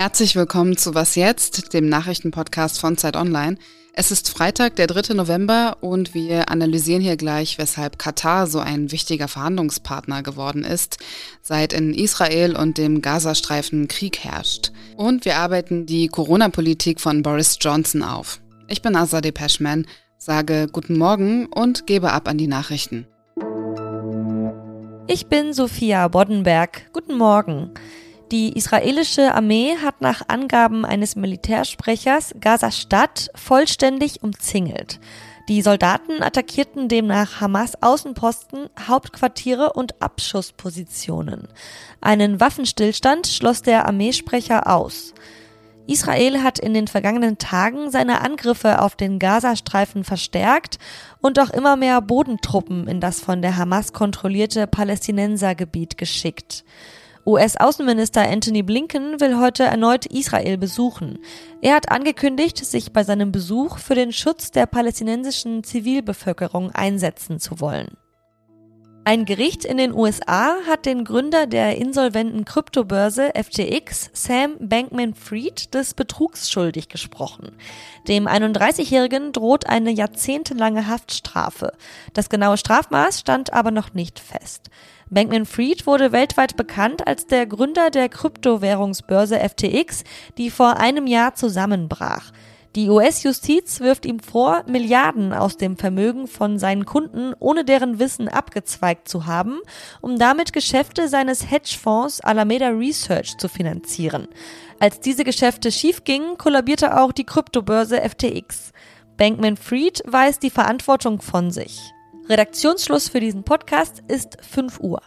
Herzlich willkommen zu Was jetzt, dem Nachrichtenpodcast von Zeit Online. Es ist Freitag, der 3. November und wir analysieren hier gleich, weshalb Katar so ein wichtiger Verhandlungspartner geworden ist, seit in Israel und dem Gazastreifen Krieg herrscht. Und wir arbeiten die Corona-Politik von Boris Johnson auf. Ich bin Azadeh Peschman, sage guten Morgen und gebe ab an die Nachrichten. Ich bin Sophia Boddenberg. Guten Morgen. Die israelische Armee hat nach Angaben eines Militärsprechers Gaza-Stadt vollständig umzingelt. Die Soldaten attackierten demnach Hamas Außenposten, Hauptquartiere und Abschusspositionen. Einen Waffenstillstand schloss der Armeesprecher aus. Israel hat in den vergangenen Tagen seine Angriffe auf den Gazastreifen verstärkt und auch immer mehr Bodentruppen in das von der Hamas kontrollierte Palästinensergebiet geschickt. US-Außenminister Anthony Blinken will heute erneut Israel besuchen. Er hat angekündigt, sich bei seinem Besuch für den Schutz der palästinensischen Zivilbevölkerung einsetzen zu wollen. Ein Gericht in den USA hat den Gründer der insolventen Kryptobörse FTX, Sam Bankman-Fried, des Betrugs schuldig gesprochen. Dem 31-Jährigen droht eine jahrzehntelange Haftstrafe. Das genaue Strafmaß stand aber noch nicht fest. Bankman-Fried wurde weltweit bekannt als der Gründer der Kryptowährungsbörse FTX, die vor einem Jahr zusammenbrach. Die US-Justiz wirft ihm vor, Milliarden aus dem Vermögen von seinen Kunden ohne deren Wissen abgezweigt zu haben, um damit Geschäfte seines Hedgefonds Alameda Research zu finanzieren. Als diese Geschäfte schiefgingen, kollabierte auch die Kryptobörse FTX. Bankman Fried weist die Verantwortung von sich. Redaktionsschluss für diesen Podcast ist 5 Uhr.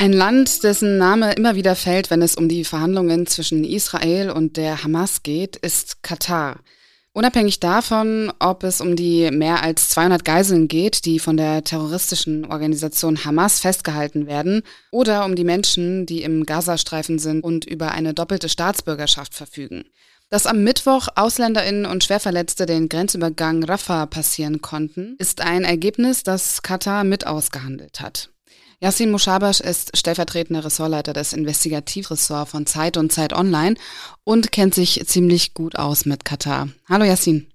Ein Land, dessen Name immer wieder fällt, wenn es um die Verhandlungen zwischen Israel und der Hamas geht, ist Katar. Unabhängig davon, ob es um die mehr als 200 Geiseln geht, die von der terroristischen Organisation Hamas festgehalten werden, oder um die Menschen, die im Gazastreifen sind und über eine doppelte Staatsbürgerschaft verfügen. Dass am Mittwoch Ausländerinnen und Schwerverletzte den Grenzübergang Rafah passieren konnten, ist ein Ergebnis, das Katar mit ausgehandelt hat. Yassin Mushabash ist stellvertretender Ressortleiter des Investigativressorts von Zeit und Zeit Online und kennt sich ziemlich gut aus mit Katar. Hallo Yassin.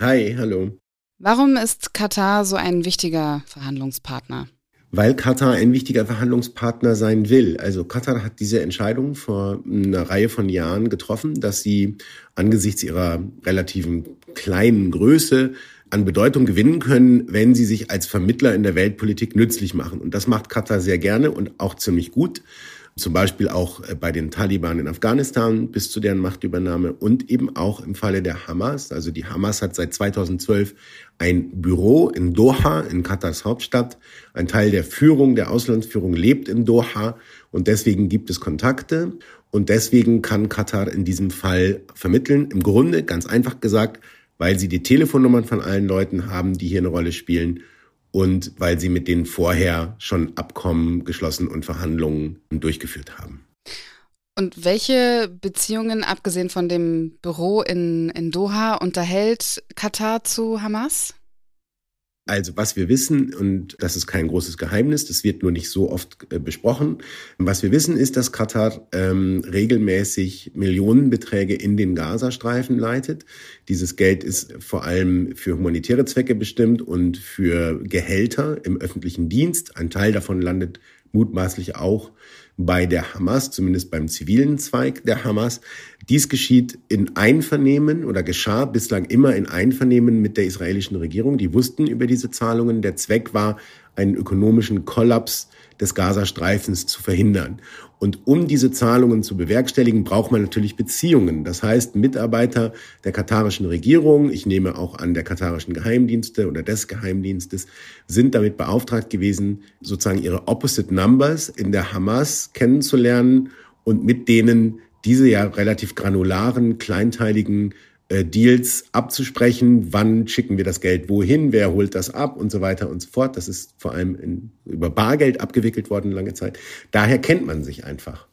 Hi, hallo. Warum ist Katar so ein wichtiger Verhandlungspartner? weil Katar ein wichtiger Verhandlungspartner sein will. Also Katar hat diese Entscheidung vor einer Reihe von Jahren getroffen, dass sie angesichts ihrer relativen kleinen Größe an Bedeutung gewinnen können, wenn sie sich als Vermittler in der Weltpolitik nützlich machen. Und das macht Katar sehr gerne und auch ziemlich gut. Zum Beispiel auch äh, bei den Taliban in Afghanistan bis zu deren Machtübernahme und eben auch im Falle der Hamas. Also die Hamas hat seit 2012 ein Büro in Doha, in Katars Hauptstadt. Ein Teil der Führung, der Auslandsführung lebt in Doha und deswegen gibt es Kontakte und deswegen kann Katar in diesem Fall vermitteln. Im Grunde, ganz einfach gesagt, weil sie die Telefonnummern von allen Leuten haben, die hier eine Rolle spielen und weil sie mit denen vorher schon Abkommen geschlossen und Verhandlungen durchgeführt haben. Und welche Beziehungen, abgesehen von dem Büro in, in Doha, unterhält Katar zu Hamas? Also was wir wissen, und das ist kein großes Geheimnis, das wird nur nicht so oft äh, besprochen, was wir wissen ist, dass Katar ähm, regelmäßig Millionenbeträge in den Gazastreifen leitet. Dieses Geld ist vor allem für humanitäre Zwecke bestimmt und für Gehälter im öffentlichen Dienst. Ein Teil davon landet mutmaßlich auch bei der Hamas, zumindest beim zivilen Zweig der Hamas. Dies geschieht in Einvernehmen oder geschah bislang immer in Einvernehmen mit der israelischen Regierung. Die wussten über diese Zahlungen. Der Zweck war, einen ökonomischen Kollaps des Gazastreifens zu verhindern. Und um diese Zahlungen zu bewerkstelligen, braucht man natürlich Beziehungen. Das heißt, Mitarbeiter der katarischen Regierung, ich nehme auch an der katarischen Geheimdienste oder des Geheimdienstes, sind damit beauftragt gewesen, sozusagen ihre Opposite Numbers in der Hamas kennenzulernen und mit denen diese ja relativ granularen, kleinteiligen äh, Deals abzusprechen, wann schicken wir das Geld wohin, wer holt das ab und so weiter und so fort. Das ist vor allem in, über Bargeld abgewickelt worden lange Zeit. Daher kennt man sich einfach.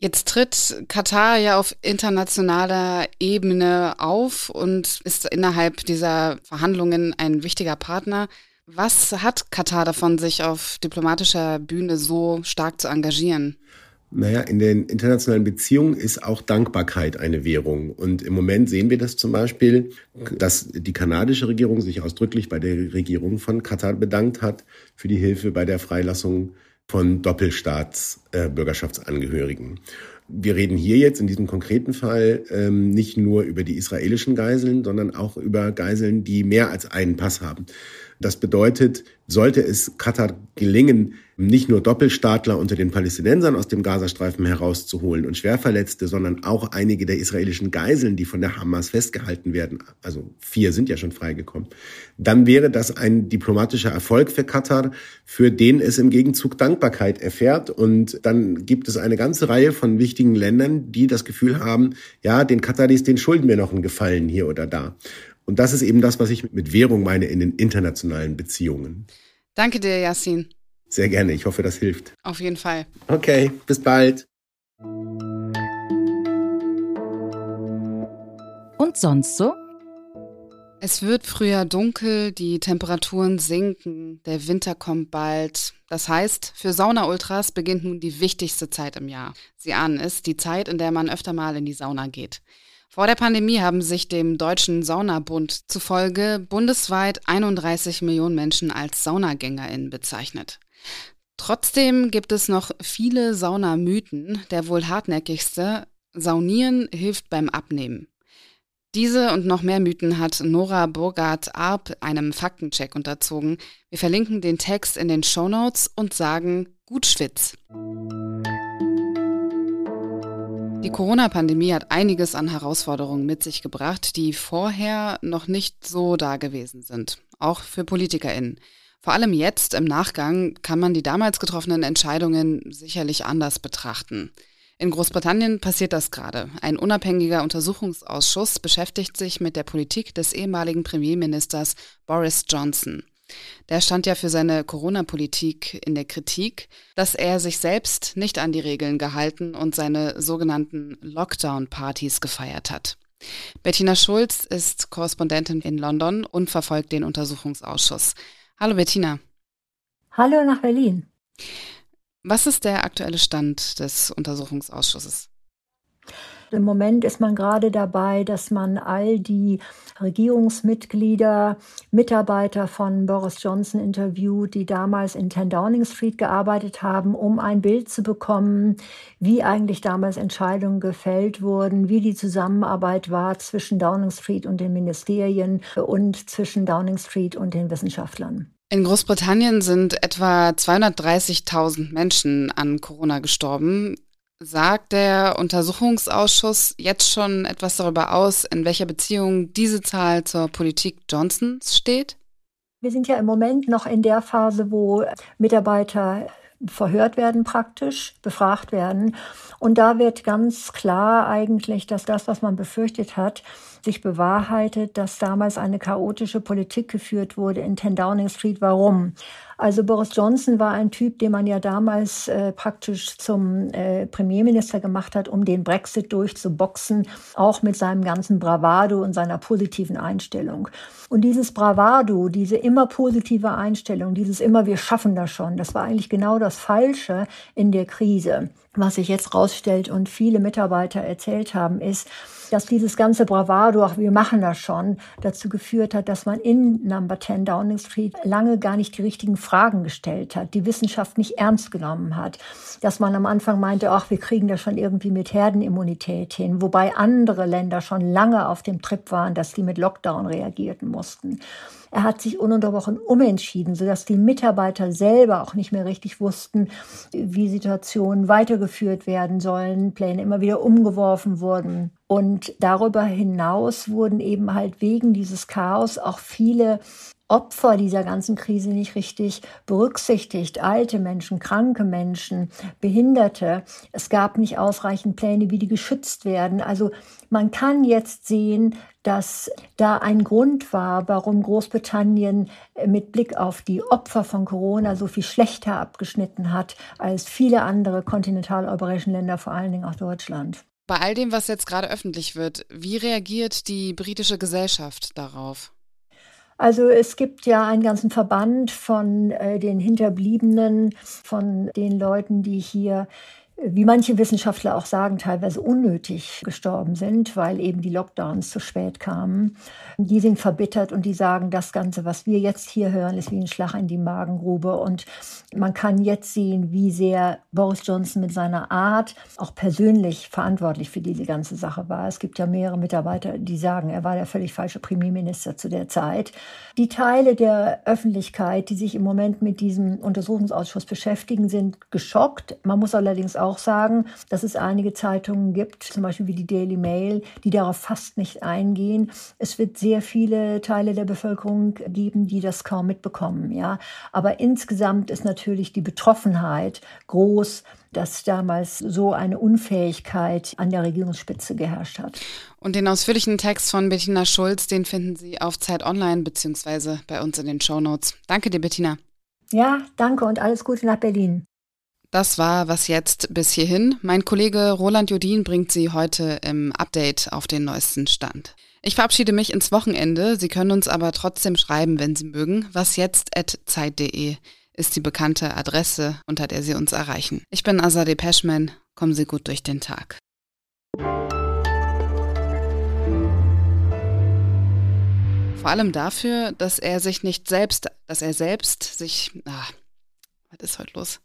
Jetzt tritt Katar ja auf internationaler Ebene auf und ist innerhalb dieser Verhandlungen ein wichtiger Partner. Was hat Katar davon, sich auf diplomatischer Bühne so stark zu engagieren? Naja, in den internationalen Beziehungen ist auch Dankbarkeit eine Währung. Und im Moment sehen wir das zum Beispiel, dass die kanadische Regierung sich ausdrücklich bei der Regierung von Katar bedankt hat für die Hilfe bei der Freilassung von Doppelstaatsbürgerschaftsangehörigen. Wir reden hier jetzt in diesem konkreten Fall ähm, nicht nur über die israelischen Geiseln, sondern auch über Geiseln, die mehr als einen Pass haben. Das bedeutet, sollte es Katar gelingen, nicht nur Doppelstaatler unter den Palästinensern aus dem Gazastreifen herauszuholen und Schwerverletzte, sondern auch einige der israelischen Geiseln, die von der Hamas festgehalten werden, also vier sind ja schon freigekommen, dann wäre das ein diplomatischer Erfolg für Katar, für den es im Gegenzug Dankbarkeit erfährt. Und dann gibt es eine ganze Reihe von wichtigen Ländern, die das Gefühl haben, ja, den Kataris, den schulden wir noch einen Gefallen hier oder da. Und das ist eben das, was ich mit Währung meine in den internationalen Beziehungen. Danke dir, Yassin. Sehr gerne. Ich hoffe, das hilft. Auf jeden Fall. Okay, bis bald. Und sonst so? Es wird früher dunkel, die Temperaturen sinken, der Winter kommt bald. Das heißt, für Sauna-Ultras beginnt nun die wichtigste Zeit im Jahr. Sie ahnen es, die Zeit, in der man öfter mal in die Sauna geht. Vor der Pandemie haben sich dem Deutschen Saunabund zufolge bundesweit 31 Millionen Menschen als SaunagängerInnen bezeichnet. Trotzdem gibt es noch viele Saunamythen. Der wohl hartnäckigste, Saunieren hilft beim Abnehmen. Diese und noch mehr Mythen hat Nora Burgard-Arp einem Faktencheck unterzogen. Wir verlinken den Text in den Shownotes und sagen gut Schwitz. Die Corona-Pandemie hat einiges an Herausforderungen mit sich gebracht, die vorher noch nicht so da gewesen sind, auch für PolitikerInnen. Vor allem jetzt im Nachgang kann man die damals getroffenen Entscheidungen sicherlich anders betrachten. In Großbritannien passiert das gerade. Ein unabhängiger Untersuchungsausschuss beschäftigt sich mit der Politik des ehemaligen Premierministers Boris Johnson. Der stand ja für seine Corona-Politik in der Kritik, dass er sich selbst nicht an die Regeln gehalten und seine sogenannten Lockdown-Partys gefeiert hat. Bettina Schulz ist Korrespondentin in London und verfolgt den Untersuchungsausschuss. Hallo Bettina. Hallo nach Berlin. Was ist der aktuelle Stand des Untersuchungsausschusses? Im Moment ist man gerade dabei, dass man all die Regierungsmitglieder, Mitarbeiter von Boris Johnson interviewt, die damals in 10 Downing Street gearbeitet haben, um ein Bild zu bekommen, wie eigentlich damals Entscheidungen gefällt wurden, wie die Zusammenarbeit war zwischen Downing Street und den Ministerien und zwischen Downing Street und den Wissenschaftlern. In Großbritannien sind etwa 230.000 Menschen an Corona gestorben. Sagt der Untersuchungsausschuss jetzt schon etwas darüber aus, in welcher Beziehung diese Zahl zur Politik Johnsons steht? Wir sind ja im Moment noch in der Phase, wo Mitarbeiter verhört werden praktisch, befragt werden. Und da wird ganz klar eigentlich, dass das, was man befürchtet hat, sich bewahrheitet, dass damals eine chaotische Politik geführt wurde in 10 Downing Street. Warum? Also Boris Johnson war ein Typ, den man ja damals äh, praktisch zum äh, Premierminister gemacht hat, um den Brexit durchzuboxen, auch mit seinem ganzen Bravado und seiner positiven Einstellung. Und dieses Bravado, diese immer positive Einstellung, dieses immer wir schaffen das schon, das war eigentlich genau das Falsche in der Krise. Was sich jetzt rausstellt und viele Mitarbeiter erzählt haben, ist, dass dieses ganze Bravado, ach, wir machen das schon, dazu geführt hat, dass man in Number 10 Downing Street lange gar nicht die richtigen Fragen gestellt hat, die Wissenschaft nicht ernst genommen hat, dass man am Anfang meinte, ach, wir kriegen das schon irgendwie mit Herdenimmunität hin, wobei andere Länder schon lange auf dem Trip waren, dass die mit Lockdown reagierten mussten. Er hat sich ununterbrochen umentschieden, sodass die Mitarbeiter selber auch nicht mehr richtig wussten, wie Situationen weitergeführt werden sollen, Pläne immer wieder umgeworfen wurden. Und darüber hinaus wurden eben halt wegen dieses Chaos auch viele Opfer dieser ganzen Krise nicht richtig berücksichtigt. Alte Menschen, kranke Menschen, Behinderte. Es gab nicht ausreichend Pläne, wie die geschützt werden. Also man kann jetzt sehen, dass da ein Grund war, warum Großbritannien mit Blick auf die Opfer von Corona so viel schlechter abgeschnitten hat als viele andere kontinentaleuropäischen Länder, vor allen Dingen auch Deutschland. Bei all dem, was jetzt gerade öffentlich wird, wie reagiert die britische Gesellschaft darauf? Also es gibt ja einen ganzen Verband von äh, den Hinterbliebenen, von den Leuten, die hier wie manche Wissenschaftler auch sagen, teilweise unnötig gestorben sind, weil eben die Lockdowns zu spät kamen. Die sind verbittert und die sagen, das Ganze, was wir jetzt hier hören, ist wie ein Schlag in die Magengrube. Und man kann jetzt sehen, wie sehr Boris Johnson mit seiner Art auch persönlich verantwortlich für diese ganze Sache war. Es gibt ja mehrere Mitarbeiter, die sagen, er war der völlig falsche Premierminister zu der Zeit. Die Teile der Öffentlichkeit, die sich im Moment mit diesem Untersuchungsausschuss beschäftigen, sind geschockt. Man muss allerdings auch auch sagen, dass es einige Zeitungen gibt, zum Beispiel wie die Daily Mail, die darauf fast nicht eingehen. Es wird sehr viele Teile der Bevölkerung geben, die das kaum mitbekommen, ja. Aber insgesamt ist natürlich die Betroffenheit groß, dass damals so eine Unfähigkeit an der Regierungsspitze geherrscht hat. Und den ausführlichen Text von Bettina Schulz, den finden Sie auf Zeit Online beziehungsweise bei uns in den Show Notes. Danke dir, Bettina. Ja, danke und alles Gute nach Berlin. Das war was jetzt bis hierhin. Mein Kollege Roland Jodin bringt Sie heute im Update auf den neuesten Stand. Ich verabschiede mich ins Wochenende. Sie können uns aber trotzdem schreiben, wenn Sie mögen. Wasjetzt.zeit.de ist die bekannte Adresse, unter der Sie uns erreichen. Ich bin Azadeh Peschman. Kommen Sie gut durch den Tag. Vor allem dafür, dass er sich nicht selbst, dass er selbst sich, ah, was ist heute los?